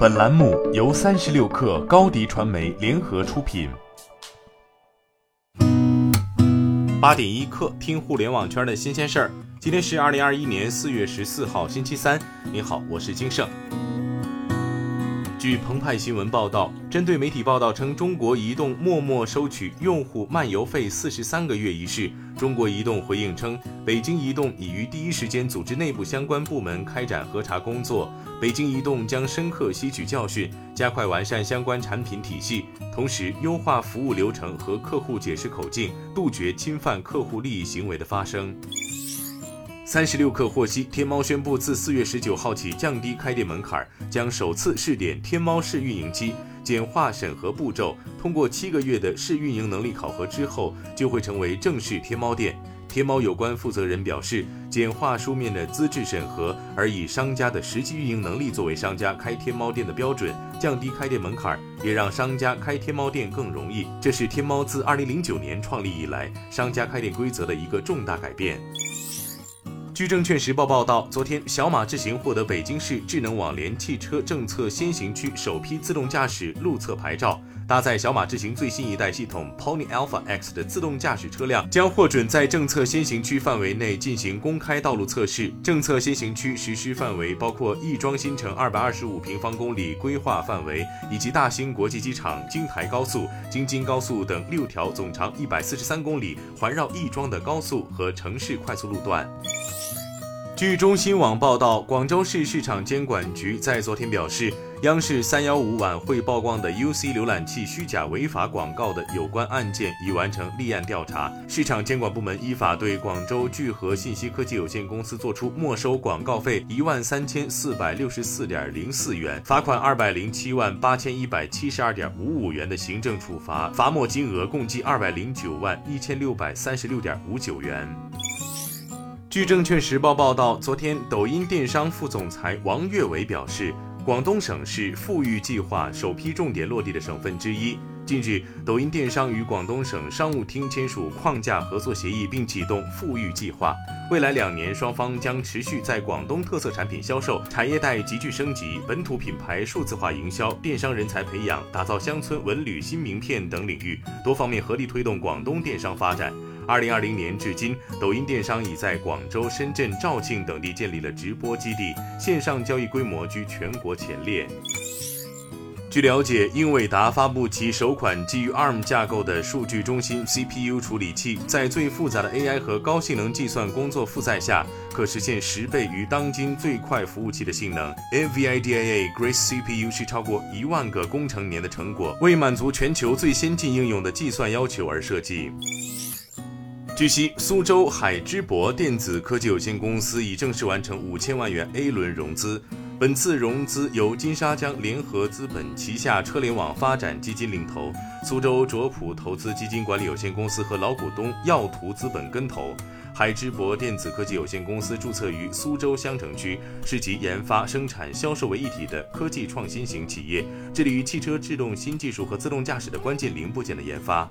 本栏目由三十六克高低传媒联合出品。八点一刻，听互联网圈的新鲜事儿。今天是二零二一年四月十四号，星期三。您好，我是金盛。据澎湃新闻报道，针对媒体报道称中国移动默默收取用户漫游费四十三个月一事，中国移动回应称，北京移动已于第一时间组织内部相关部门开展核查工作。北京移动将深刻吸取教训，加快完善相关产品体系，同时优化服务流程和客户解释口径，杜绝侵犯客户利益行为的发生。三十六氪获悉，天猫宣布自四月十九号起降低开店门槛，将首次试点天猫试运营期，简化审核步骤。通过七个月的试运营能力考核之后，就会成为正式天猫店。天猫有关负责人表示，简化书面的资质审核，而以商家的实际运营能力作为商家开天猫店的标准，降低开店门槛，也让商家开天猫店更容易。这是天猫自二零零九年创立以来，商家开店规则的一个重大改变。据证券时报报道，昨天小马智行获得北京市智能网联汽车政策先行区首批自动驾驶路测牌照。搭载小马智行最新一代系统 Pony Alpha X 的自动驾驶车辆将获准在政策先行区范围内进行公开道路测试。政策先行区实施范围包括亦庄新城二百二十五平方公里规划范围，以及大兴国际机场、京台高速、京津高速等六条总长一百四十三公里环绕亦庄的高速和城市快速路段。据中新网报道，广州市市场监管局在昨天表示，央视三幺五晚会曝光的 UC 浏览器虚假违法广告的有关案件已完成立案调查。市场监管部门依法对广州聚合信息科技有限公司作出没收广告费一万三千四百六十四点零四元、罚款二百零七万八千一百七十二点五五元的行政处罚，罚没金额共计二百零九万一千六百三十六点五九元。据证券时报报道，昨天，抖音电商副总裁王跃伟表示，广东省是富裕计划首批重点落地的省份之一。近日，抖音电商与广东省商务厅签署框架合作协议，并启动富裕计划。未来两年，双方将持续在广东特色产品销售、产业带集聚升级、本土品牌数字化营销、电商人才培养、打造乡村文旅新名片等领域多方面合力推动广东电商发展。二零二零年至今，抖音电商已在广州、深圳、肇庆等地建立了直播基地，线上交易规模居全国前列。据了解，英伟达发布其首款基于 ARM 架构的数据中心 CPU 处理器，在最复杂的 AI 和高性能计算工作负载下，可实现十倍于当今最快服务器的性能。NVIDIA Grace CPU 是超过一万个工程年的成果，为满足全球最先进应用的计算要求而设计。据悉，苏州海之博电子科技有限公司已正式完成五千万元 A 轮融资。本次融资由金沙江联合资本旗下车联网发展基金领投，苏州卓普投资基金管理有限公司和老股东耀图资本跟投。海之博电子科技有限公司注册于苏州相城区，是集研发、生产、销售为一体的科技创新型企业，致力于汽车制动新技术和自动驾驶的关键零部件的研发。